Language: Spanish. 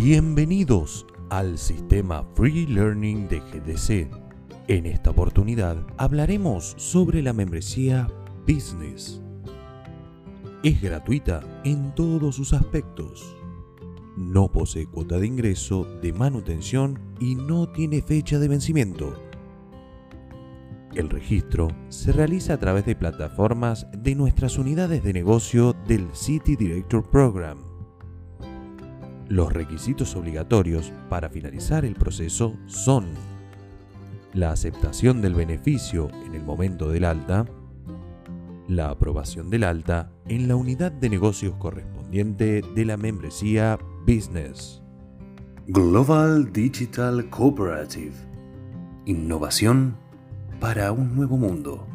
Bienvenidos al sistema Free Learning de GDC. En esta oportunidad hablaremos sobre la membresía Business. Es gratuita en todos sus aspectos. No posee cuota de ingreso, de manutención y no tiene fecha de vencimiento. El registro se realiza a través de plataformas de nuestras unidades de negocio del City Director Program. Los requisitos obligatorios para finalizar el proceso son la aceptación del beneficio en el momento del alta, la aprobación del alta en la unidad de negocios correspondiente de la membresía Business. Global Digital Cooperative. Innovación para un nuevo mundo.